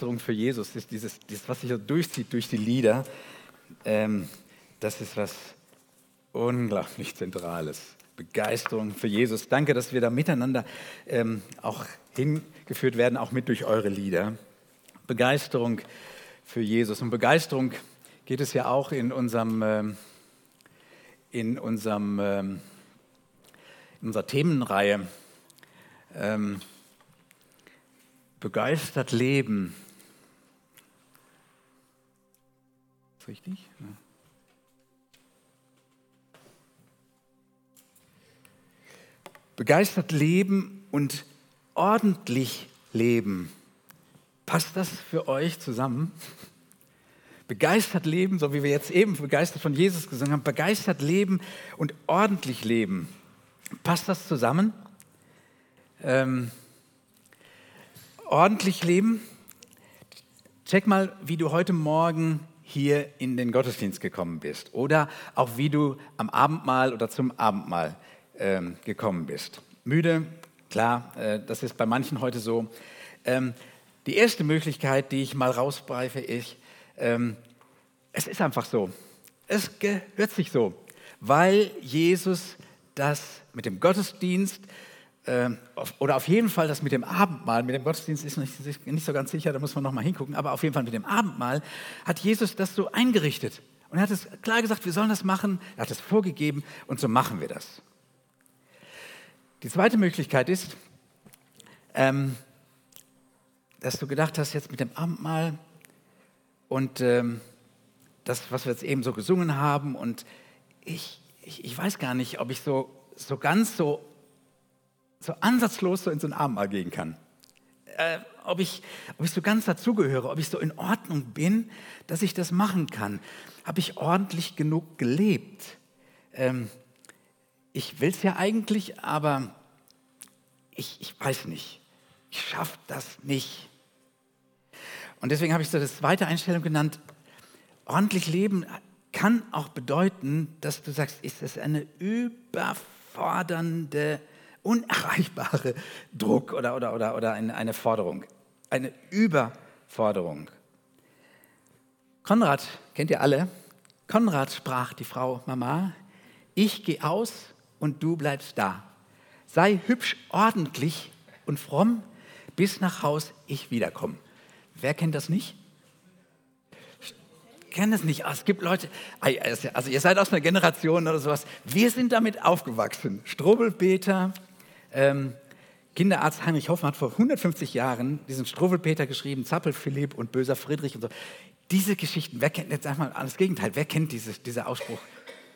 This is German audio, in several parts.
Begeisterung für Jesus ist dieses, dieses was sich so durchzieht durch die Lieder. Ähm, das ist was unglaublich Zentrales. Begeisterung für Jesus. Danke, dass wir da miteinander ähm, auch hingeführt werden, auch mit durch eure Lieder. Begeisterung für Jesus. Und Begeisterung geht es ja auch in unserem, ähm, in unserem, ähm, in unserer Themenreihe. Ähm, begeistert leben. Richtig? Ja. Begeistert leben und ordentlich leben. Passt das für euch zusammen? Begeistert leben, so wie wir jetzt eben begeistert von Jesus gesungen haben, begeistert leben und ordentlich leben. Passt das zusammen? Ähm, ordentlich leben. Check mal, wie du heute Morgen hier in den Gottesdienst gekommen bist oder auch wie du am Abendmahl oder zum Abendmahl ähm, gekommen bist. Müde, klar, äh, das ist bei manchen heute so. Ähm, die erste Möglichkeit, die ich mal rausbreife, ist, ähm, es ist einfach so. Es gehört sich so, weil Jesus das mit dem Gottesdienst, äh, oder auf jeden Fall das mit dem Abendmahl, mit dem Gottesdienst ist nicht, nicht so ganz sicher, da muss man noch mal hingucken, aber auf jeden Fall mit dem Abendmahl hat Jesus das so eingerichtet. Und er hat es klar gesagt, wir sollen das machen, er hat es vorgegeben und so machen wir das. Die zweite Möglichkeit ist, ähm, dass du gedacht hast, jetzt mit dem Abendmahl und ähm, das, was wir jetzt eben so gesungen haben und ich, ich, ich weiß gar nicht, ob ich so, so ganz so so ansatzlos so in so ein Abendmahl gehen kann. Äh, ob, ich, ob ich so ganz dazugehöre, ob ich so in Ordnung bin, dass ich das machen kann. Habe ich ordentlich genug gelebt? Ähm, ich will es ja eigentlich, aber ich, ich weiß nicht. Ich schaffe das nicht. Und deswegen habe ich so das zweite Einstellung genannt. Ordentlich leben kann auch bedeuten, dass du sagst, ist es eine überfordernde unerreichbare Druck oder, oder, oder, oder eine, eine Forderung, eine Überforderung. Konrad, kennt ihr alle? Konrad sprach die Frau, Mama, ich gehe aus und du bleibst da. Sei hübsch, ordentlich und fromm, bis nach Haus ich wiederkomme. Wer kennt das nicht? kenne es nicht. Es gibt Leute, also ihr seid aus einer Generation oder sowas. Wir sind damit aufgewachsen. Strubbelbeter, ähm, Kinderarzt Heinrich Hoffmann hat vor 150 Jahren diesen Struwwelpeter geschrieben, Zappel Philipp und Böser Friedrich und so. Diese Geschichten, wer kennt, jetzt sag mal alles Gegenteil, wer kennt dieses, dieser Ausspruch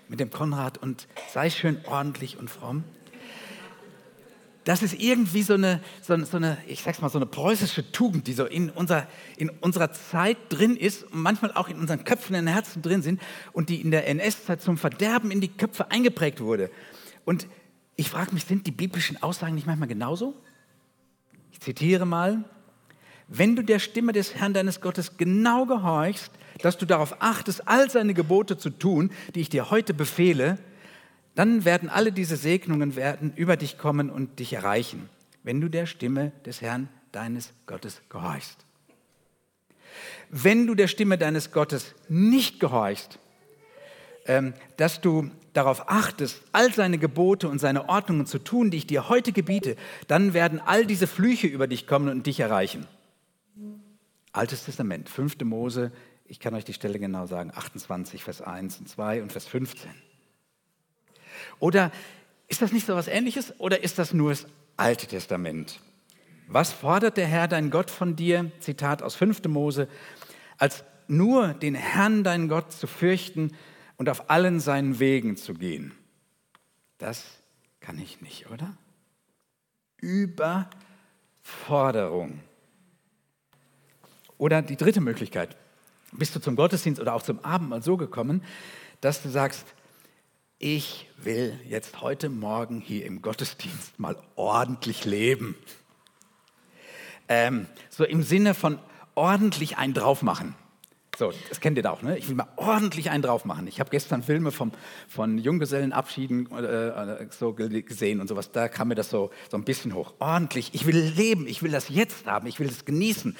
mit dem Konrad und sei schön ordentlich und fromm? Das ist irgendwie so eine, so so eine, ich sag's mal, so eine preußische Tugend, die so in, unser, in unserer Zeit drin ist und manchmal auch in unseren Köpfen, in den Herzen drin sind und die in der NS-Zeit zum Verderben in die Köpfe eingeprägt wurde. Und ich frage mich, sind die biblischen Aussagen nicht manchmal genauso? Ich zitiere mal, wenn du der Stimme des Herrn deines Gottes genau gehorchst, dass du darauf achtest, all seine Gebote zu tun, die ich dir heute befehle, dann werden alle diese Segnungen werden über dich kommen und dich erreichen, wenn du der Stimme des Herrn deines Gottes gehorchst. Wenn du der Stimme deines Gottes nicht gehorchst, dass du darauf achtest, all seine Gebote und seine Ordnungen zu tun, die ich dir heute gebiete, dann werden all diese Flüche über dich kommen und dich erreichen. Altes Testament, 5. Mose, ich kann euch die Stelle genau sagen, 28, Vers 1 und 2 und Vers 15. Oder ist das nicht so etwas Ähnliches oder ist das nur das Alte Testament? Was fordert der Herr, dein Gott, von dir? Zitat aus 5. Mose, als nur den Herrn, deinen Gott, zu fürchten und auf allen seinen Wegen zu gehen. Das kann ich nicht, oder? Überforderung. Oder die dritte Möglichkeit. Bist du zum Gottesdienst oder auch zum Abendmahl so gekommen, dass du sagst, ich will jetzt heute Morgen hier im Gottesdienst mal ordentlich leben. Ähm, so im Sinne von ordentlich einen drauf machen. So, das kennt ihr da auch, ne? Ich will mal ordentlich einen drauf machen. Ich habe gestern Filme vom, von Junggesellenabschieden äh, so gesehen und sowas. Da kam mir das so, so ein bisschen hoch. Ordentlich. Ich will leben. Ich will das jetzt haben. Ich will es genießen.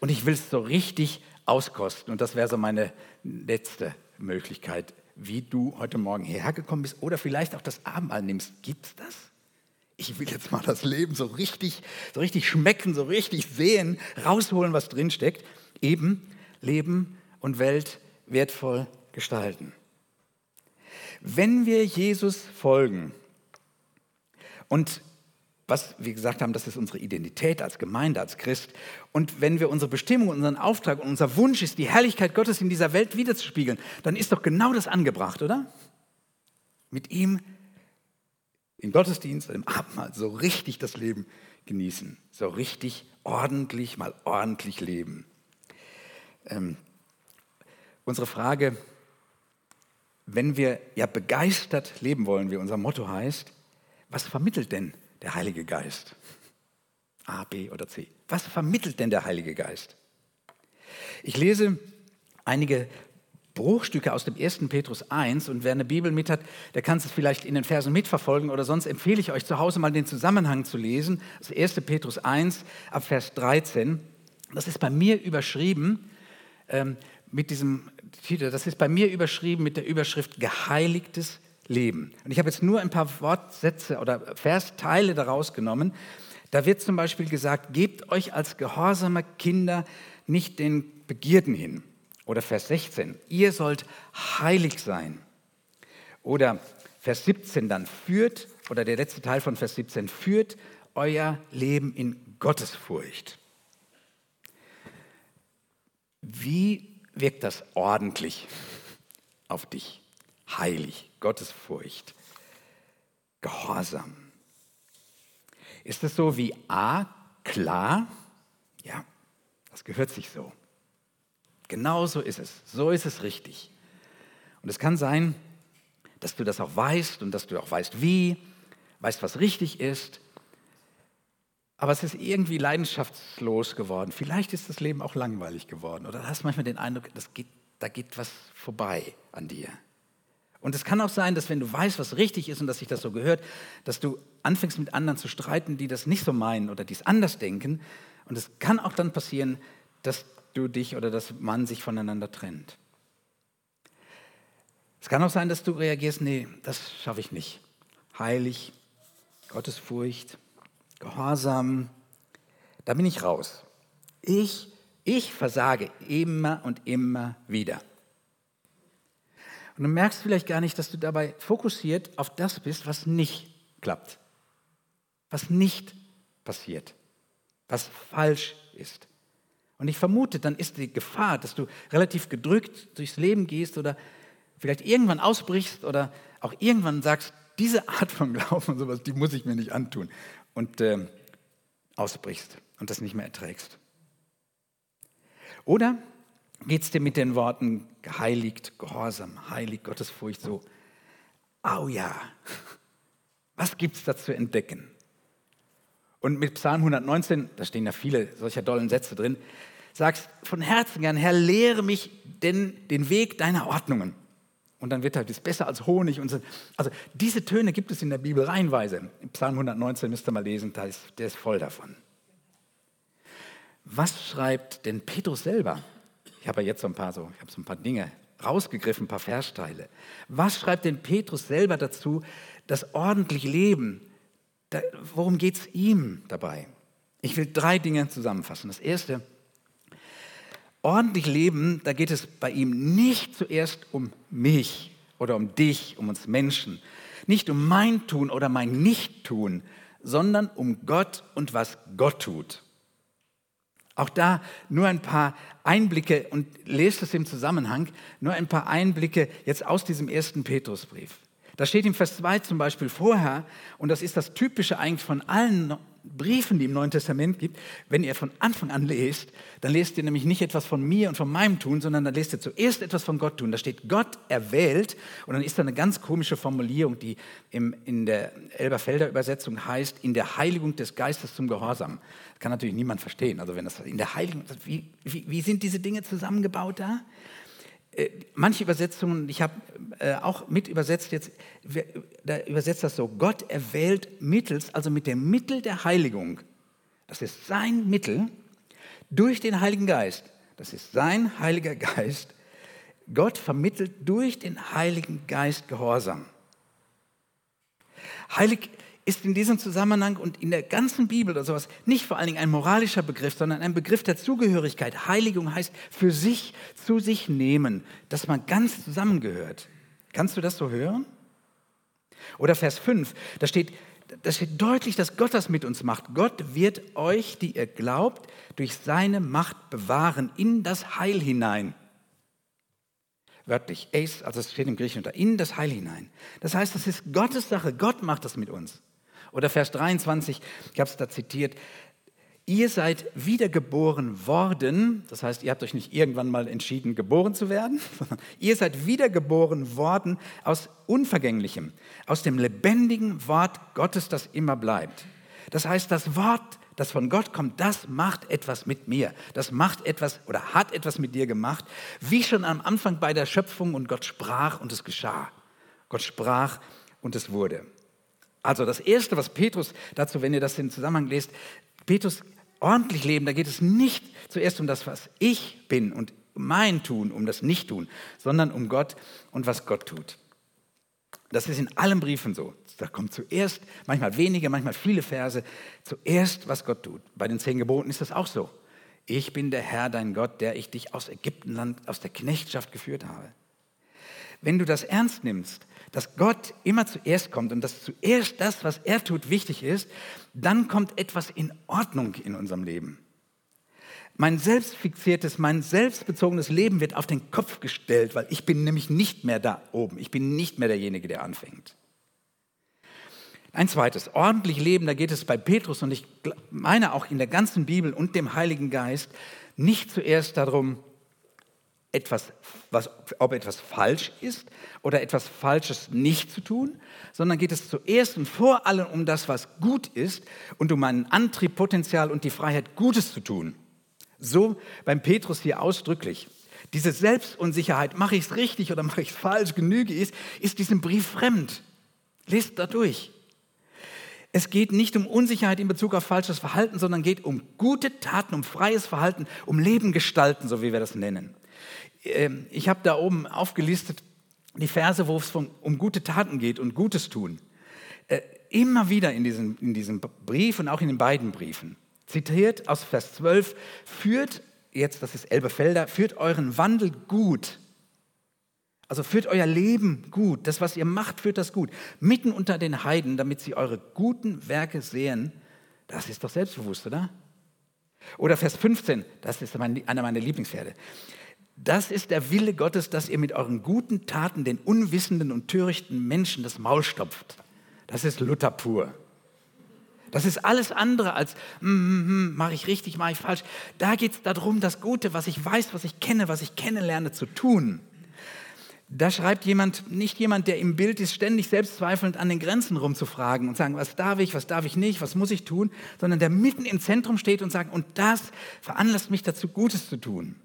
Und ich will es so richtig auskosten. Und das wäre so meine letzte Möglichkeit, wie du heute Morgen hierher gekommen bist oder vielleicht auch das Abendmahl nimmst. Gibt es das? Ich will jetzt mal das Leben so richtig, so richtig schmecken, so richtig sehen, rausholen, was drin steckt. Eben Leben und Welt wertvoll gestalten. Wenn wir Jesus folgen und was wir gesagt haben, das ist unsere Identität als Gemeinde, als Christ. Und wenn wir unsere Bestimmung, unseren Auftrag und unser Wunsch ist, die Herrlichkeit Gottes in dieser Welt wiederzuspiegeln, dann ist doch genau das angebracht, oder? Mit ihm im Gottesdienst, im Abendmahl so richtig das Leben genießen, so richtig ordentlich, mal ordentlich leben. Ähm, unsere Frage, wenn wir ja begeistert leben wollen, wie unser Motto heißt, was vermittelt denn der Heilige Geist? A, B oder C. Was vermittelt denn der Heilige Geist? Ich lese einige Bruchstücke aus dem 1. Petrus 1 und wer eine Bibel mit hat, der kann es vielleicht in den Versen mitverfolgen oder sonst empfehle ich euch zu Hause mal den Zusammenhang zu lesen. Das 1. Petrus 1 ab Vers 13. Das ist bei mir überschrieben ähm, mit diesem Titel. Das ist bei mir überschrieben mit der Überschrift Geheiligtes Leben. Und ich habe jetzt nur ein paar Wortsätze oder Versteile daraus genommen. Da wird zum Beispiel gesagt, gebt euch als gehorsame Kinder nicht den Begierden hin. Oder Vers 16, ihr sollt heilig sein. Oder Vers 17 dann, führt, oder der letzte Teil von Vers 17, führt euer Leben in Gottesfurcht. Wie wirkt das ordentlich auf dich? Heilig, Gottesfurcht, Gehorsam. Ist es so wie A, klar? Ja, das gehört sich so. Genau so ist es. So ist es richtig. Und es kann sein, dass du das auch weißt und dass du auch weißt, wie, weißt, was richtig ist aber es ist irgendwie leidenschaftslos geworden. Vielleicht ist das Leben auch langweilig geworden. Oder hast manchmal den Eindruck, das geht, da geht was vorbei an dir. Und es kann auch sein, dass wenn du weißt, was richtig ist und dass sich das so gehört, dass du anfängst mit anderen zu streiten, die das nicht so meinen oder die es anders denken. Und es kann auch dann passieren, dass du dich oder dass man sich voneinander trennt. Es kann auch sein, dass du reagierst, nee, das schaffe ich nicht. Heilig, Gottesfurcht, Gehorsam, da bin ich raus. Ich, ich versage immer und immer wieder. Und du merkst vielleicht gar nicht, dass du dabei fokussiert auf das bist, was nicht klappt, was nicht passiert, was falsch ist. Und ich vermute, dann ist die Gefahr, dass du relativ gedrückt durchs Leben gehst oder vielleicht irgendwann ausbrichst oder auch irgendwann sagst, diese Art von Glauben und sowas, die muss ich mir nicht antun und äh, ausbrichst und das nicht mehr erträgst. Oder geht es dir mit den Worten geheiligt, gehorsam, heilig, Gottesfurcht so, au ja, was gibt es da zu entdecken? Und mit Psalm 119, da stehen ja viele solcher dollen Sätze drin, sagst von Herzen gern, Herr, lehre mich denn den Weg deiner Ordnungen. Und dann wird halt, ist besser als Honig. Und so. Also diese Töne gibt es in der Bibel reihenweise. Im Psalm 119 müsst ihr mal lesen, da ist, der ist voll davon. Was schreibt denn Petrus selber? Ich habe ja jetzt so ein paar so, ich habe so ein paar Dinge rausgegriffen, ein paar Versteile. Was schreibt denn Petrus selber dazu, das ordentliche Leben? Da, worum geht es ihm dabei? Ich will drei Dinge zusammenfassen. Das erste, ordentlich leben, da geht es bei ihm nicht zuerst um mich oder um dich, um uns Menschen, nicht um mein Tun oder mein Nicht-Tun, sondern um Gott und was Gott tut. Auch da nur ein paar Einblicke und lest es im Zusammenhang, nur ein paar Einblicke jetzt aus diesem ersten Petrusbrief. Da steht im Vers 2 zum Beispiel vorher, und das ist das Typische eigentlich von allen Briefen, die im Neuen Testament gibt, wenn ihr von Anfang an lest, dann lest ihr nämlich nicht etwas von mir und von meinem Tun, sondern dann lest ihr zuerst etwas von Gott tun. Da steht Gott erwählt und dann ist da eine ganz komische Formulierung, die im, in der Elberfelder Übersetzung heißt, in der Heiligung des Geistes zum Gehorsam. Das kann natürlich niemand verstehen. Also wenn das in der Heiligung, wie, wie, wie sind diese Dinge zusammengebaut da? Äh, manche Übersetzungen, ich habe äh, auch mit übersetzt jetzt, da übersetzt das so, Gott erwählt mittels, also mit dem Mittel der Heiligung, das ist sein Mittel, durch den Heiligen Geist, das ist sein Heiliger Geist, Gott vermittelt durch den Heiligen Geist Gehorsam. Heilig ist in diesem Zusammenhang und in der ganzen Bibel oder sowas nicht vor allen Dingen ein moralischer Begriff, sondern ein Begriff der Zugehörigkeit. Heiligung heißt für sich zu sich nehmen, dass man ganz zusammengehört. Kannst du das so hören? Oder Vers 5, da steht, da steht deutlich, dass Gott das mit uns macht. Gott wird euch, die ihr glaubt, durch seine Macht bewahren in das Heil hinein. Wörtlich, Ace, also es steht im Griechischen unter, in das Heil hinein. Das heißt, das ist Gottes Sache. Gott macht das mit uns. Oder Vers 23, ich habe es da zitiert, ihr seid wiedergeboren worden, das heißt, ihr habt euch nicht irgendwann mal entschieden, geboren zu werden, sondern ihr seid wiedergeboren worden aus Unvergänglichem, aus dem lebendigen Wort Gottes, das immer bleibt. Das heißt, das Wort, das von Gott kommt, das macht etwas mit mir. Das macht etwas oder hat etwas mit dir gemacht, wie schon am Anfang bei der Schöpfung und Gott sprach und es geschah. Gott sprach und es wurde. Also das Erste, was Petrus dazu, wenn ihr das in Zusammenhang lest, Petrus ordentlich leben, da geht es nicht zuerst um das, was ich bin und mein Tun, um das Nicht-Tun, sondern um Gott und was Gott tut. Das ist in allen Briefen so. Da kommt zuerst, manchmal wenige, manchmal viele Verse, zuerst, was Gott tut. Bei den zehn Geboten ist das auch so. Ich bin der Herr, dein Gott, der ich dich aus Ägyptenland, aus der Knechtschaft geführt habe. Wenn du das ernst nimmst, dass Gott immer zuerst kommt und dass zuerst das, was er tut, wichtig ist, dann kommt etwas in Ordnung in unserem Leben. Mein selbstfixiertes, mein selbstbezogenes Leben wird auf den Kopf gestellt, weil ich bin nämlich nicht mehr da oben. Ich bin nicht mehr derjenige, der anfängt. Ein zweites, ordentlich leben, da geht es bei Petrus und ich meine auch in der ganzen Bibel und dem Heiligen Geist nicht zuerst darum, etwas, was, ob etwas falsch ist oder etwas Falsches nicht zu tun, sondern geht es zuerst und vor allem um das, was gut ist und um einen Antriebpotenzial und die Freiheit, Gutes zu tun. So beim Petrus hier ausdrücklich. Diese Selbstunsicherheit, mache ich es richtig oder mache ich es falsch, genüge ich, ist diesem Brief fremd. Lest da durch. Es geht nicht um Unsicherheit in Bezug auf falsches Verhalten, sondern geht um gute Taten, um freies Verhalten, um Leben gestalten, so wie wir das nennen. Ähm, ich habe da oben aufgelistet die Verse, wo es um gute Taten geht und Gutes tun. Äh, immer wieder in diesem, in diesem Brief und auch in den beiden Briefen. Zitiert aus Vers 12, führt, jetzt das ist Elbefelder, führt euren Wandel gut. Also führt euer Leben gut. Das, was ihr macht, führt das gut. Mitten unter den Heiden, damit sie eure guten Werke sehen. Das ist doch selbstbewusst, oder? Oder Vers 15, das ist einer meiner Lieblingspferde. Das ist der Wille Gottes, dass ihr mit euren guten Taten den unwissenden und törichten Menschen das Maul stopft. Das ist Luther pur. Das ist alles andere als, mm, mm, mm, mache ich richtig, mache ich falsch. Da geht es darum, das Gute, was ich weiß, was ich kenne, was ich kennenlerne, zu tun. Da schreibt jemand, nicht jemand, der im Bild ist, ständig selbstzweifelnd an den Grenzen rumzufragen und sagen, was darf ich, was darf ich nicht, was muss ich tun, sondern der mitten im Zentrum steht und sagt, und das veranlasst mich dazu, Gutes zu tun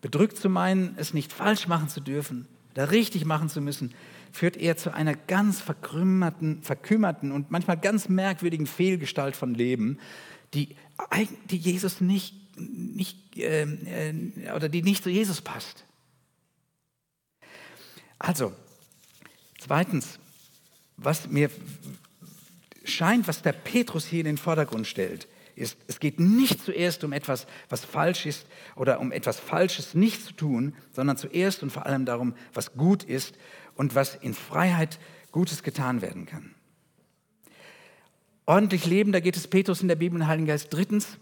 bedrückt zu meinen, es nicht falsch machen zu dürfen, da richtig machen zu müssen, führt eher zu einer ganz verkümmerten, verkümmerten und manchmal ganz merkwürdigen Fehlgestalt von Leben, die, die Jesus nicht, nicht äh, äh, oder die nicht zu Jesus passt. Also, zweitens, was mir scheint, was der Petrus hier in den Vordergrund stellt, ist, es geht nicht zuerst um etwas, was falsch ist oder um etwas Falsches nicht zu tun, sondern zuerst und vor allem darum, was gut ist und was in Freiheit Gutes getan werden kann. Ordentlich leben, da geht es Petrus in der Bibel und Heiligen Geist. Drittens,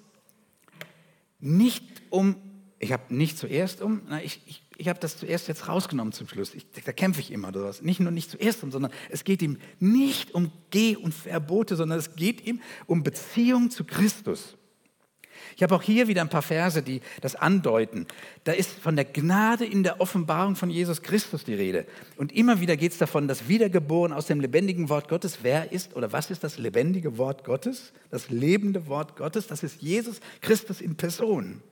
nicht um ich habe nicht zuerst um, na, ich, ich, ich habe das zuerst jetzt rausgenommen zum Schluss. Ich, da kämpfe ich immer oder. Nicht nur nicht zuerst sondern es geht ihm nicht um Geh- und Verbote, sondern es geht ihm um Beziehung zu Christus. Ich habe auch hier wieder ein paar Verse, die das andeuten. Da ist von der Gnade in der Offenbarung von Jesus Christus die Rede. Und immer wieder geht es davon, dass wiedergeboren aus dem lebendigen Wort Gottes, wer ist oder was ist das lebendige Wort Gottes? Das lebende Wort Gottes, das ist Jesus Christus in Person.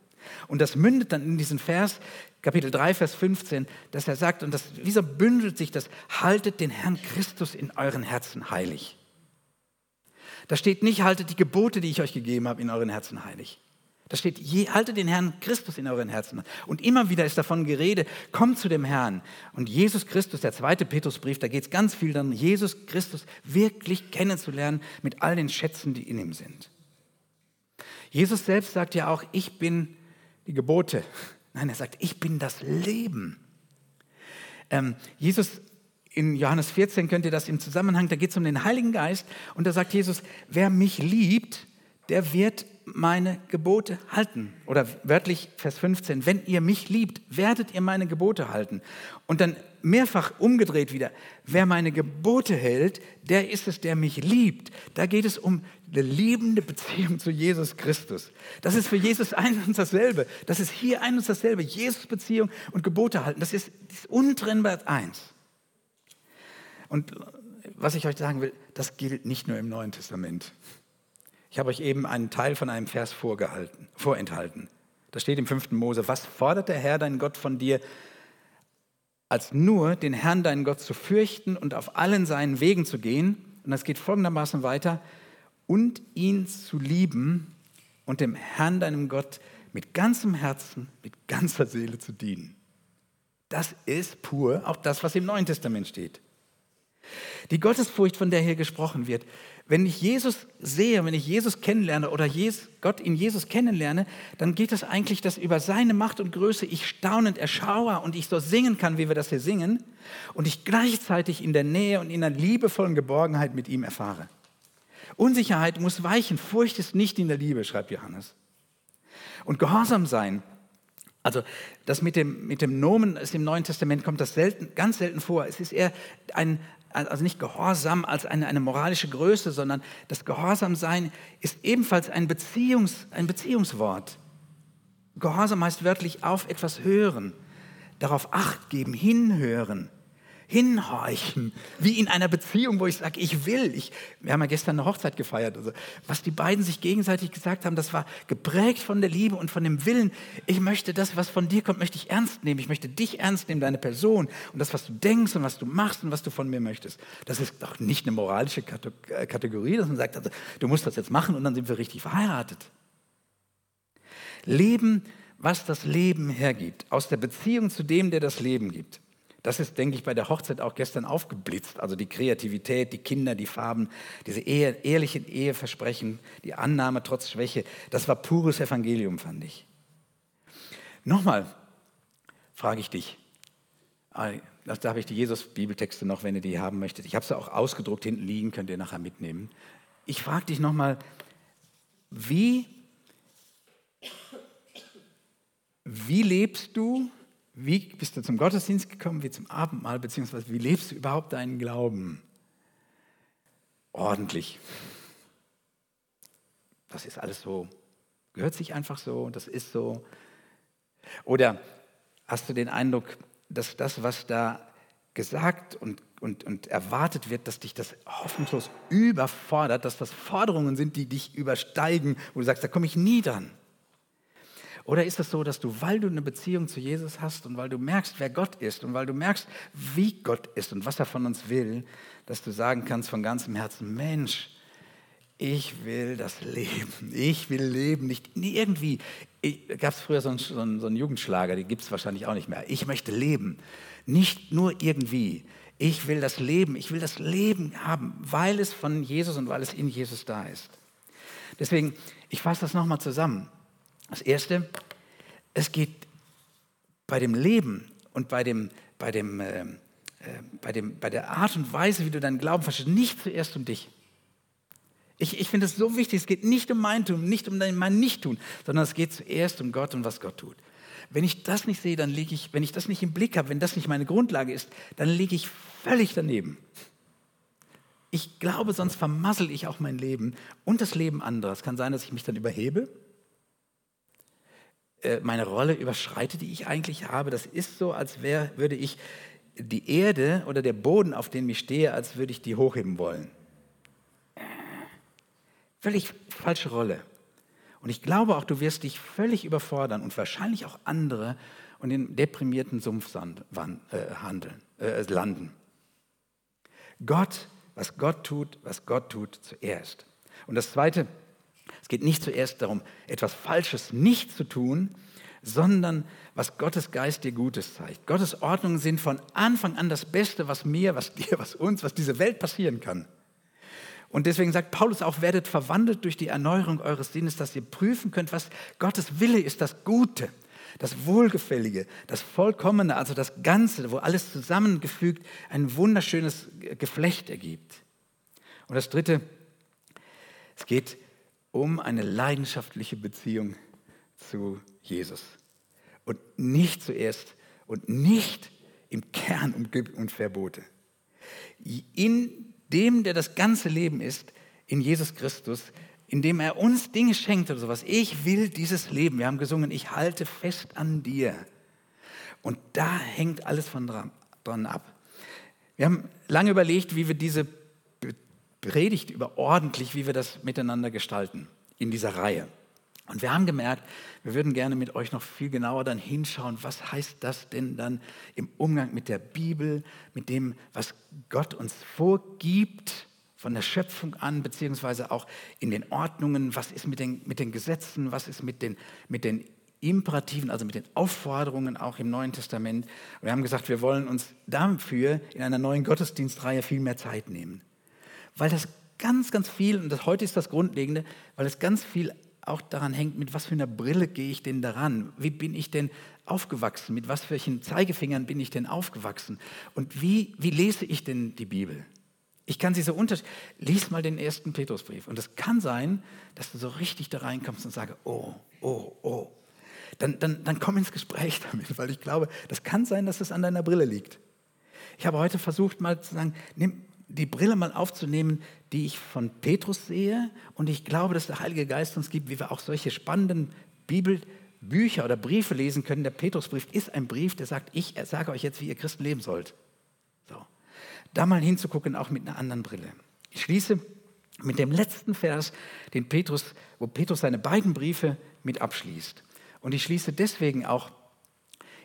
Und das mündet dann in diesen Vers, Kapitel 3, Vers 15, dass er sagt, und das, wieso bündelt sich das? Haltet den Herrn Christus in euren Herzen heilig. Da steht nicht, haltet die Gebote, die ich euch gegeben habe, in euren Herzen heilig. Da steht, je, haltet den Herrn Christus in euren Herzen. Und immer wieder ist davon Gerede, kommt zu dem Herrn. Und Jesus Christus, der zweite Petrusbrief, da geht es ganz viel darum, Jesus Christus wirklich kennenzulernen mit all den Schätzen, die in ihm sind. Jesus selbst sagt ja auch, ich bin die Gebote. Nein, er sagt, ich bin das Leben. Ähm, Jesus in Johannes 14 könnt ihr das im Zusammenhang, da geht es um den Heiligen Geist und da sagt Jesus, wer mich liebt, der wird meine Gebote halten. Oder wörtlich Vers 15, wenn ihr mich liebt, werdet ihr meine Gebote halten. Und dann mehrfach umgedreht wieder, wer meine Gebote hält, der ist es, der mich liebt. Da geht es um eine liebende Beziehung zu Jesus Christus. Das ist für Jesus ein und dasselbe. Das ist hier ein und dasselbe. Jesus Beziehung und Gebote halten. Das ist, das ist untrennbar eins. Und was ich euch sagen will, das gilt nicht nur im Neuen Testament. Ich habe euch eben einen Teil von einem Vers vorgehalten, vorenthalten. Da steht im 5. Mose, was fordert der Herr, dein Gott, von dir, als nur den Herrn, deinen Gott, zu fürchten und auf allen seinen Wegen zu gehen? Und das geht folgendermaßen weiter, und ihn zu lieben und dem Herrn, deinem Gott, mit ganzem Herzen, mit ganzer Seele zu dienen. Das ist pur auch das, was im Neuen Testament steht. Die Gottesfurcht, von der hier gesprochen wird, wenn ich Jesus sehe, wenn ich Jesus kennenlerne oder Gott in Jesus kennenlerne, dann geht es eigentlich, dass über seine Macht und Größe ich staunend erschaue und ich so singen kann, wie wir das hier singen, und ich gleichzeitig in der Nähe und in einer liebevollen Geborgenheit mit ihm erfahre. Unsicherheit muss weichen, Furcht ist nicht in der Liebe, schreibt Johannes. Und Gehorsam sein, also das mit dem, mit dem Nomen ist im Neuen Testament kommt das selten, ganz selten vor. Es ist eher ein, also nicht Gehorsam als eine, eine moralische Größe, sondern das Gehorsamsein ist ebenfalls ein, Beziehungs, ein Beziehungswort. Gehorsam heißt wörtlich auf etwas hören, darauf acht geben, hinhören hinhorchen, wie in einer Beziehung, wo ich sage, ich will. Ich, wir haben ja gestern eine Hochzeit gefeiert. Also, was die beiden sich gegenseitig gesagt haben, das war geprägt von der Liebe und von dem Willen. Ich möchte das, was von dir kommt, möchte ich ernst nehmen. Ich möchte dich ernst nehmen, deine Person und das, was du denkst und was du machst und was du von mir möchtest. Das ist doch nicht eine moralische äh, Kategorie, dass man sagt, also, du musst das jetzt machen und dann sind wir richtig verheiratet. Leben, was das Leben hergibt, aus der Beziehung zu dem, der das Leben gibt. Das ist, denke ich, bei der Hochzeit auch gestern aufgeblitzt. Also die Kreativität, die Kinder, die Farben, diese Ehe, ehrlichen Eheversprechen, die Annahme trotz Schwäche. Das war pures Evangelium, fand ich. Nochmal frage ich dich. Ah, da habe ich die Jesus-Bibeltexte noch, wenn ihr die haben möchtet. Ich habe sie auch ausgedruckt hinten liegen, könnt ihr nachher mitnehmen. Ich frage dich nochmal, wie, wie lebst du wie bist du zum Gottesdienst gekommen, wie zum Abendmahl, beziehungsweise wie lebst du überhaupt deinen Glauben? Ordentlich. Das ist alles so, gehört sich einfach so, das ist so. Oder hast du den Eindruck, dass das, was da gesagt und, und, und erwartet wird, dass dich das hoffnungslos überfordert, dass das Forderungen sind, die dich übersteigen, wo du sagst, da komme ich nie dran. Oder ist es so, dass du, weil du eine Beziehung zu Jesus hast und weil du merkst, wer Gott ist und weil du merkst, wie Gott ist und was er von uns will, dass du sagen kannst von ganzem Herzen, Mensch, ich will das Leben. Ich will leben, nicht irgendwie. Gab es früher so einen, so einen, Jugendschlager, die gibt es wahrscheinlich auch nicht mehr. Ich möchte leben, nicht nur irgendwie. Ich will das Leben, ich will das Leben haben, weil es von Jesus und weil es in Jesus da ist. Deswegen, ich fasse das nochmal zusammen. Das Erste, es geht bei dem Leben und bei, dem, bei, dem, äh, äh, bei, dem, bei der Art und Weise, wie du deinen Glauben verstehst, nicht zuerst um dich. Ich, ich finde es so wichtig, es geht nicht um mein Tun, nicht um mein Nicht-Tun, sondern es geht zuerst um Gott und was Gott tut. Wenn ich das nicht sehe, dann liege ich, wenn ich das nicht im Blick habe, wenn das nicht meine Grundlage ist, dann liege ich völlig daneben. Ich glaube, sonst vermassel ich auch mein Leben und das Leben anderer. Es kann sein, dass ich mich dann überhebe, meine Rolle überschreite, die ich eigentlich habe. Das ist so, als wär, würde ich die Erde oder der Boden, auf dem ich stehe, als würde ich die hochheben wollen. Völlig falsche Rolle. Und ich glaube auch, du wirst dich völlig überfordern und wahrscheinlich auch andere und in deprimierten Sumpf äh, handeln, äh, landen. Gott, was Gott tut, was Gott tut zuerst. Und das Zweite, es geht nicht zuerst darum, etwas Falsches nicht zu tun, sondern was Gottes Geist dir Gutes zeigt. Gottes Ordnungen sind von Anfang an das Beste, was mir, was dir, was uns, was diese Welt passieren kann. Und deswegen sagt Paulus auch, werdet verwandelt durch die Erneuerung eures Sinnes, dass ihr prüfen könnt, was Gottes Wille ist, das Gute, das Wohlgefällige, das Vollkommene, also das Ganze, wo alles zusammengefügt ein wunderschönes Geflecht ergibt. Und das Dritte, es geht um eine leidenschaftliche Beziehung zu Jesus. Und nicht zuerst und nicht im Kern um Gib und Verbote. In dem, der das ganze Leben ist, in Jesus Christus, indem er uns Dinge schenkt oder sowas. Ich will dieses Leben. Wir haben gesungen, ich halte fest an dir. Und da hängt alles von dran, dran ab. Wir haben lange überlegt, wie wir diese Predigt über ordentlich, wie wir das miteinander gestalten in dieser Reihe. Und wir haben gemerkt, wir würden gerne mit euch noch viel genauer dann hinschauen, was heißt das denn dann im Umgang mit der Bibel, mit dem, was Gott uns vorgibt von der Schöpfung an, beziehungsweise auch in den Ordnungen, was ist mit den, mit den Gesetzen, was ist mit den, mit den Imperativen, also mit den Aufforderungen auch im Neuen Testament. Und wir haben gesagt, wir wollen uns dafür in einer neuen Gottesdienstreihe viel mehr Zeit nehmen. Weil das ganz, ganz viel, und das, heute ist das Grundlegende, weil es ganz viel auch daran hängt, mit was für einer Brille gehe ich denn daran? Wie bin ich denn aufgewachsen? Mit was für Zeigefingern bin ich denn aufgewachsen? Und wie, wie lese ich denn die Bibel? Ich kann sie so unter... Lies mal den ersten Petrusbrief. Und es kann sein, dass du so richtig da reinkommst und sagst, oh, oh, oh. Dann, dann, dann komm ins Gespräch damit, weil ich glaube, das kann sein, dass es an deiner Brille liegt. Ich habe heute versucht, mal zu sagen, nimm, die Brille mal aufzunehmen, die ich von Petrus sehe. Und ich glaube, dass der Heilige Geist uns gibt, wie wir auch solche spannenden Bibelbücher oder Briefe lesen können. Der Petrusbrief ist ein Brief, der sagt, ich sage euch jetzt, wie ihr Christen leben sollt. So. Da mal hinzugucken, auch mit einer anderen Brille. Ich schließe mit dem letzten Vers, den Petrus, wo Petrus seine beiden Briefe mit abschließt. Und ich schließe deswegen auch,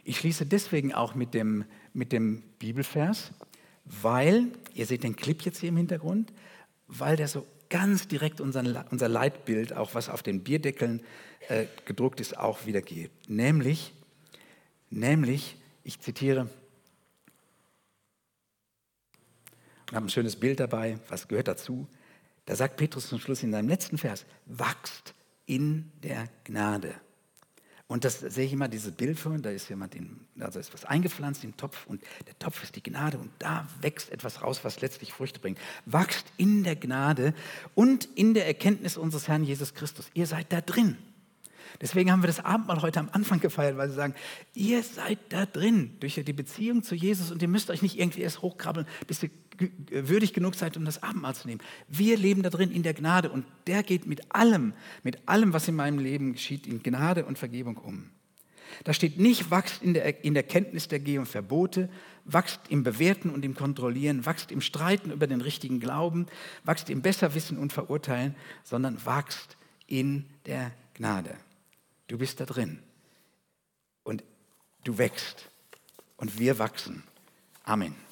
ich schließe deswegen auch mit dem, mit dem Bibelvers, weil, ihr seht den Clip jetzt hier im Hintergrund, weil der so ganz direkt unser, unser Leitbild, auch was auf den Bierdeckeln äh, gedruckt ist, auch wiedergibt. Nämlich, nämlich, ich zitiere, und habe ein schönes Bild dabei, was gehört dazu. Da sagt Petrus zum Schluss in seinem letzten Vers, wachst in der Gnade. Und das sehe ich immer, dieses Bild von, da ist jemand, in, also ist was eingepflanzt im Topf und der Topf ist die Gnade und da wächst etwas raus, was letztlich Früchte bringt. Wachst in der Gnade und in der Erkenntnis unseres Herrn Jesus Christus. Ihr seid da drin. Deswegen haben wir das Abendmahl heute am Anfang gefeiert, weil sie sagen, ihr seid da drin durch die Beziehung zu Jesus und ihr müsst euch nicht irgendwie erst hochkrabbeln, bis ihr würdig genug seid, um das Abendmahl zu nehmen. Wir leben da drin in der Gnade und der geht mit allem, mit allem, was in meinem Leben geschieht, in Gnade und Vergebung um. Da steht nicht, wachst in der, in der Kenntnis der Geh- und Verbote, wachst im Bewerten und im Kontrollieren, wachst im Streiten über den richtigen Glauben, wachst im Besserwissen und Verurteilen, sondern wachst in der Gnade. Du bist da drin und du wächst und wir wachsen. Amen.